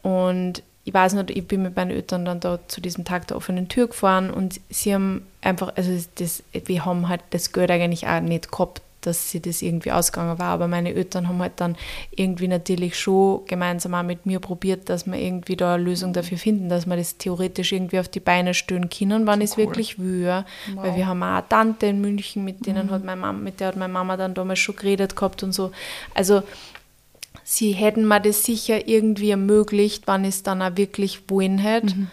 S1: Und ich weiß nicht, ich bin mit meinen Eltern dann da zu diesem Tag der offenen Tür gefahren und sie haben einfach, also das, wir haben halt das Geld eigentlich auch nicht gehabt, dass sie das irgendwie ausgegangen war, aber meine Eltern haben halt dann irgendwie natürlich schon gemeinsam auch mit mir probiert, dass wir irgendwie da eine Lösung dafür finden, dass wir das theoretisch irgendwie auf die Beine stellen können, wann ich es wirklich will, ja. weil wir haben auch eine Tante in München, mit denen hat meine Mama, mit der hat meine Mama dann damals schon geredet gehabt und so, also sie hätten mir das sicher irgendwie ermöglicht, wann es dann auch wirklich wollen hätte. Ähm,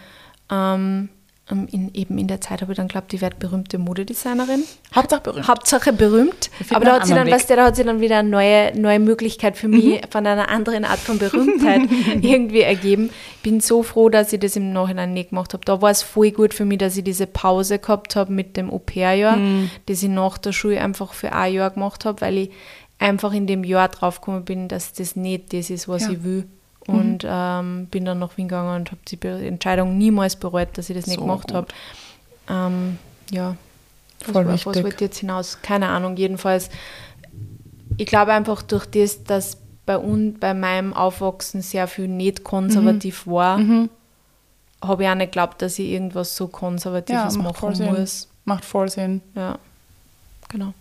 S1: ähm, in, eben in der Zeit habe ich dann geglaubt, ich werde berühmte Modedesignerin.
S2: Hauptsache berühmt.
S1: Hauptsache berühmt. Aber da hat, sie dann, weißt du, da hat sie dann wieder eine neue, neue Möglichkeit für mich von einer anderen Art von Berühmtheit irgendwie ergeben. Ich bin so froh, dass ich das im Nachhinein nicht gemacht habe. Da war es voll gut für mich, dass ich diese Pause gehabt habe mit dem Au-pair-Jahr, das ich nach der Schule einfach für ein Jahr gemacht habe, weil ich einfach in dem Jahr draufgekommen bin, dass das nicht das ist, was
S2: Ja.
S1: ich will. Und ähm, bin dann nach Wien gegangen und habe die Entscheidung niemals bereut, dass ich das nicht
S2: So
S1: gemacht habe. Ähm, ja, was,
S2: Voll
S1: was
S2: wichtig.
S1: wollte ich jetzt hinaus? Keine Ahnung, jedenfalls. Ich glaube einfach durch das, dass bei uns, bei meinem Aufwachsen sehr viel nicht konservativ
S2: Mhm.
S1: war, habe ich auch nicht geglaubt, dass ich irgendwas so Konservatives
S2: voll
S1: machen muss.
S2: Macht voll Sinn.
S1: Ja, genau.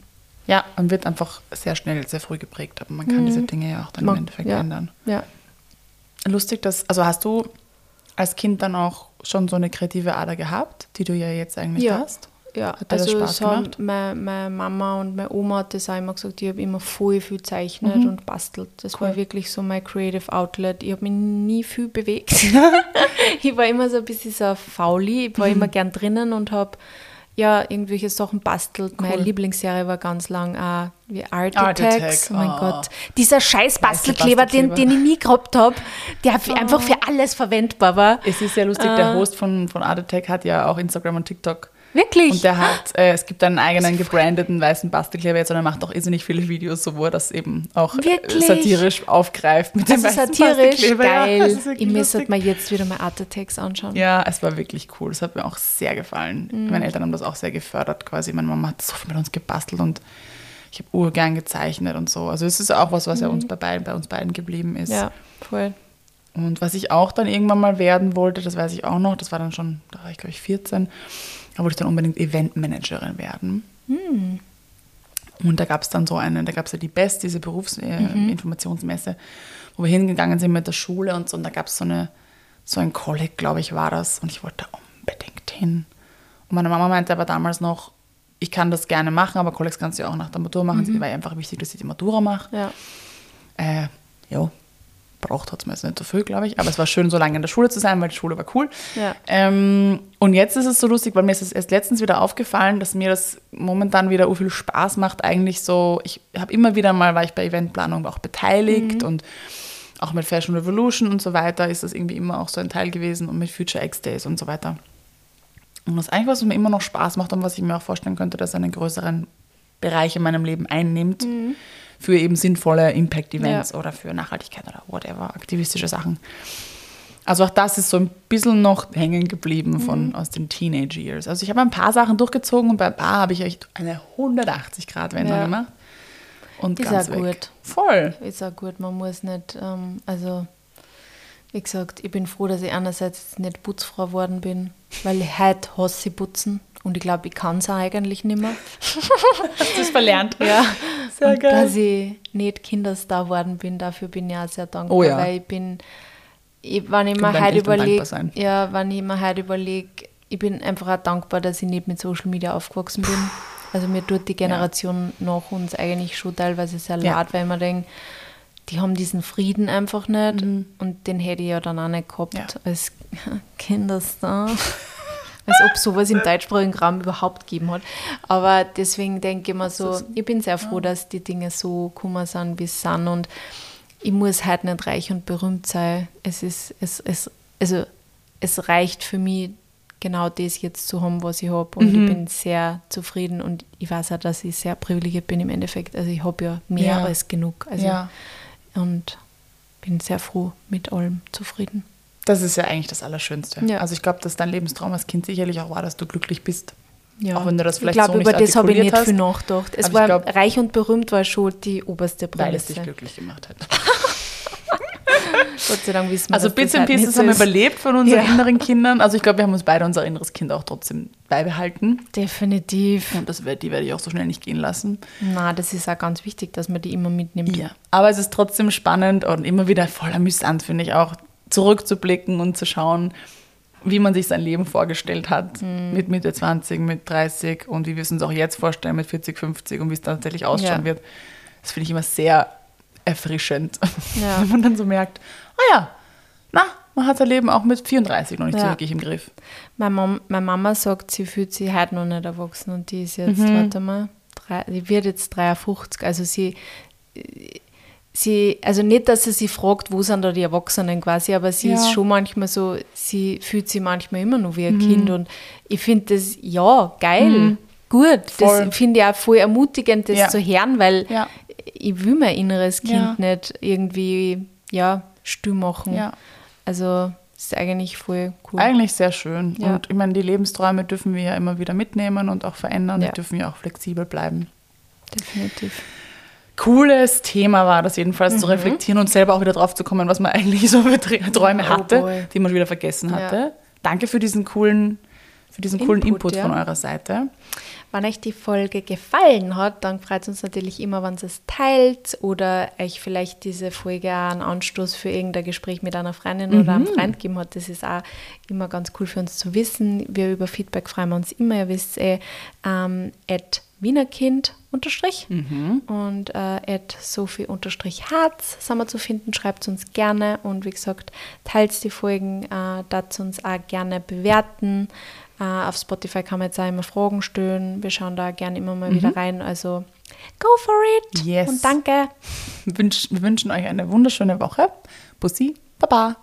S2: Ja, man wird einfach sehr schnell, sehr früh geprägt, aber man kann diese Dinge ja auch dann
S1: Man-
S2: im Endeffekt
S1: ja.
S2: ändern.
S1: Ja.
S2: Lustig, dass, also hast du als Kind dann auch schon so eine kreative Ader gehabt, die du ja jetzt eigentlich
S1: Ja.
S2: hast?
S1: Ja,
S2: Hat dir das
S1: also
S2: Spaß
S1: so
S2: gemacht?
S1: meine, meine Mama und meine Oma hat das auch immer gesagt, ich habe immer voll viel zeichnet und bastelt. Das war
S2: Mhm. Cool.
S1: wirklich so mein Creative Outlet. Ich habe mich nie viel bewegt. ich war immer so ein bisschen so Fauli. Ich war
S2: Mhm.
S1: immer gern drinnen und habe ja irgendwelche Sachen bastelt. Meine
S2: Cool.
S1: Lieblingsserie war ganz lang auch wie Art
S2: Art
S1: Attacks.
S2: Attack,
S1: Oh mein
S2: oh.
S1: Gott. Dieser scheiß Bastelkleber, den,
S2: Bastelkleber.
S1: den ich nie gehabt habe, der für- einfach für alles verwendbar war.
S2: Es ist sehr lustig,
S1: Ah.
S2: der Host von, von Art Attack hat ja auch Instagram und TikTok.
S1: Wirklich?
S2: Und der hat, äh, es gibt einen eigenen gebrandeten weißen Bastelkleber jetzt und er macht auch irrsinnig viele Videos, so wo er das eben auch äh,
S1: Wirklich?
S2: satirisch aufgreift mit dem
S1: also
S2: weißen
S1: satirisch,
S2: Bastelkleber. Ja,
S1: geil.
S2: das ist wirklich
S1: ich müsste mir jetzt wieder mal Art Attacks anschauen.
S2: Ja, es war wirklich cool. Es hat mir auch sehr gefallen.
S1: Mhm.
S2: Meine Eltern haben das auch sehr gefördert quasi. Meine Mama hat so viel mit uns gebastelt und ich habe urgern gezeichnet und so. Also es ist auch was, was ja uns bei, beiden, bei uns beiden geblieben ist.
S1: Mhm. Ja, voll.
S2: Und was ich auch dann irgendwann mal werden wollte, das weiß ich auch noch, das war dann schon, da war ich glaube ich 14, da wollte ich dann unbedingt Eventmanagerin werden.
S1: Hm.
S2: Und da gab es dann so eine, da gab es ja die BEST, diese
S1: Mhm.
S2: Berufsinformationsmesse, wo wir hingegangen sind mit der Schule und so. Und da gab es so, eine, so ein Kolleg, glaube ich, war das. Und ich wollte da unbedingt hin. Und meine Mama meinte aber damals noch, ich kann das gerne machen, aber Kollegs kannst du ja auch nach der Matura machen.
S1: Mhm.
S2: Es war einfach wichtig, dass ich die Matura mache.
S1: Ja.
S2: Äh, ja, braucht hat es mir jetzt nicht so viel, glaube ich. Aber es war schön, so lange in der Schule zu sein, weil die Schule war cool.
S1: Ja.
S2: Ähm, und jetzt ist es so lustig, weil mir ist es erst letztens wieder aufgefallen, dass mir das momentan wieder so viel Spaß macht. Eigentlich so, ich habe immer wieder mal, war ich bei Eventplanung auch beteiligt und auch mit Fashion Revolution und so weiter ist das irgendwie immer auch so ein Teil gewesen und mit Future X Days und so weiter. Und das ist eigentlich, was mir immer noch Spaß macht und was ich mir auch vorstellen könnte, dass einen größeren Bereich in meinem Leben einnimmt für eben sinnvolle Impact-Events
S1: Ja.
S2: oder für Nachhaltigkeit oder whatever, aktivistische Sachen. Also auch das ist so ein bisschen noch hängen geblieben von
S1: Mhm.
S2: aus den Teenage Years. Also ich habe ein paar Sachen durchgezogen und bei ein paar habe ich echt eine 180-Grad-Wendung
S1: Ja.
S2: gemacht. Und
S1: Ist
S2: ganz
S1: auch
S2: weg.
S1: gut.
S2: Voll.
S1: Ist auch gut, man muss nicht, ähm, also wie gesagt, ich bin froh, dass ich einerseits nicht Putzfrau geworden bin, weil ich heute hasse putzen und ich glaube, ich kann es eigentlich nicht mehr.
S2: Hast du es verlernt?
S1: Ja,
S2: Sehr
S1: und
S2: geil.
S1: dass ich nicht Kinderstar geworden bin, dafür bin ich auch sehr dankbar,
S2: Oh ja.
S1: weil ich bin, ich, wenn ich mir heute überlege, ja, wenn ich mir heute überlege, ich bin einfach auch dankbar, dass ich nicht mit Social Media aufgewachsen bin. Also mir tut die Generation nach uns eigentlich schon teilweise sehr
S2: Ja.
S1: leid, weil man denkt, die haben diesen Frieden einfach nicht
S2: Mhm.
S1: und den hätte ich ja dann auch nicht gehabt
S2: Ja.
S1: als Kinderstar. Als ob sowas im deutschsprachigen Raum überhaupt gegeben hat. Aber deswegen denke ich mir so, ich bin sehr froh, dass die Dinge so gekommen sind, wie sie sind. Und ich muss halt nicht reich und berühmt sein. Es ist, es, es, also es reicht für mich, genau das jetzt zu haben, was ich habe. Und
S2: Mhm.
S1: ich bin sehr zufrieden und ich weiß auch, dass ich sehr privilegiert bin im Endeffekt. Also ich habe ja mehr
S2: Ja.
S1: als genug. Also,
S2: Ja.
S1: Und bin sehr froh, mit allem zufrieden.
S2: Das ist ja eigentlich das Allerschönste.
S1: Ja.
S2: Also ich glaube, dass dein Lebenstraum als Kind sicherlich auch war, dass du glücklich bist.
S1: Ja.
S2: Auch wenn du das vielleicht
S1: ich glaube,
S2: so nicht
S1: über das habe ich nicht viel nachgedacht. Es war
S2: glaub-
S1: reich und berühmt war schon die oberste
S2: Weil es dich
S1: Prämisse.
S2: glücklich gemacht hat.
S1: Gott sei Dank wissen wir,
S2: Also Bits and Pieces haben überlebt von unseren
S1: Ja.
S2: inneren Kindern. Also ich glaube, wir haben uns beide unser inneres Kind auch trotzdem beibehalten.
S1: Definitiv.
S2: Und das, die werde ich auch so schnell nicht gehen lassen.
S1: Na, das ist auch ganz wichtig, dass man die immer mitnimmt.
S2: Ja. Aber es ist trotzdem spannend und immer wieder voll amüsant, finde ich auch, zurückzublicken und zu schauen, wie man sich sein Leben vorgestellt hat.
S1: Mhm.
S2: Mit Mitte 20, mit 30 und wie wir es uns auch jetzt vorstellen mit 40, 50 und wie es dann tatsächlich ausschauen
S1: Ja.
S2: wird. Das finde ich immer sehr erfrischend,
S1: Ja.
S2: wenn man dann so merkt, ah ja, na, man hat sein Leben auch mit 34 noch nicht so
S1: Ja.
S2: wirklich im Griff.
S1: Meine, Mom, meine Mama sagt, sie fühlt sich heute noch nicht erwachsen und die ist jetzt,
S2: Mhm.
S1: warte mal, drei, die wird jetzt 53. Also sie, sie, also nicht, dass sie sich fragt, wo sind da die Erwachsenen quasi, aber sie
S2: Ja.
S1: ist schon manchmal so, sie fühlt sich manchmal immer noch wie ein Kind und ich finde das, ja, geil, gut.
S2: Voll.
S1: Das finde ich auch voll ermutigend, das
S2: Ja.
S1: zu hören, weil
S2: Ja.
S1: ich will mein inneres Kind nicht irgendwie, ja, still machen. Also, das ist eigentlich voll cool.
S2: Eigentlich sehr schön. Und ich meine, die Lebensträume dürfen wir ja immer wieder mitnehmen und auch verändern. Die dürfen ja auch flexibel bleiben.
S1: Definitiv.
S2: Cooles Thema war das jedenfalls,
S1: Mhm.
S2: zu reflektieren und selber auch wieder drauf zu kommen, was man eigentlich so für Tr- Träume
S1: Oh
S2: hatte,
S1: boy.
S2: die man wieder vergessen
S1: Ja.
S2: hatte. Danke für diesen coolen für diesen coolen
S1: Input,
S2: Input
S1: ja.
S2: von eurer Seite.
S1: Wenn euch die Folge gefallen hat, dann freut es uns natürlich immer, wenn ihr es teilt oder euch vielleicht diese Folge auch einen Anstoß für irgendein Gespräch mit einer Freundin oder einem Freund gegeben hat. Das ist auch immer ganz cool für uns zu wissen. Wir über Feedback freuen wir uns immer. Ihr wisst eh, ähm, at Wienerkind unterstrich und äh, at Sophie unterstrich Harz sind wir zu finden. Schreibt uns gerne und wie gesagt, teilt die Folgen, äh, dazu uns auch gerne bewerten. Äh, auf Spotify kann man jetzt auch immer Fragen stellen. Wir schauen da gerne immer mal wieder rein. Also go for it
S2: Yes.
S1: und danke.
S2: Wir wir wünschen euch eine wunderschöne Woche. Bussi, Baba.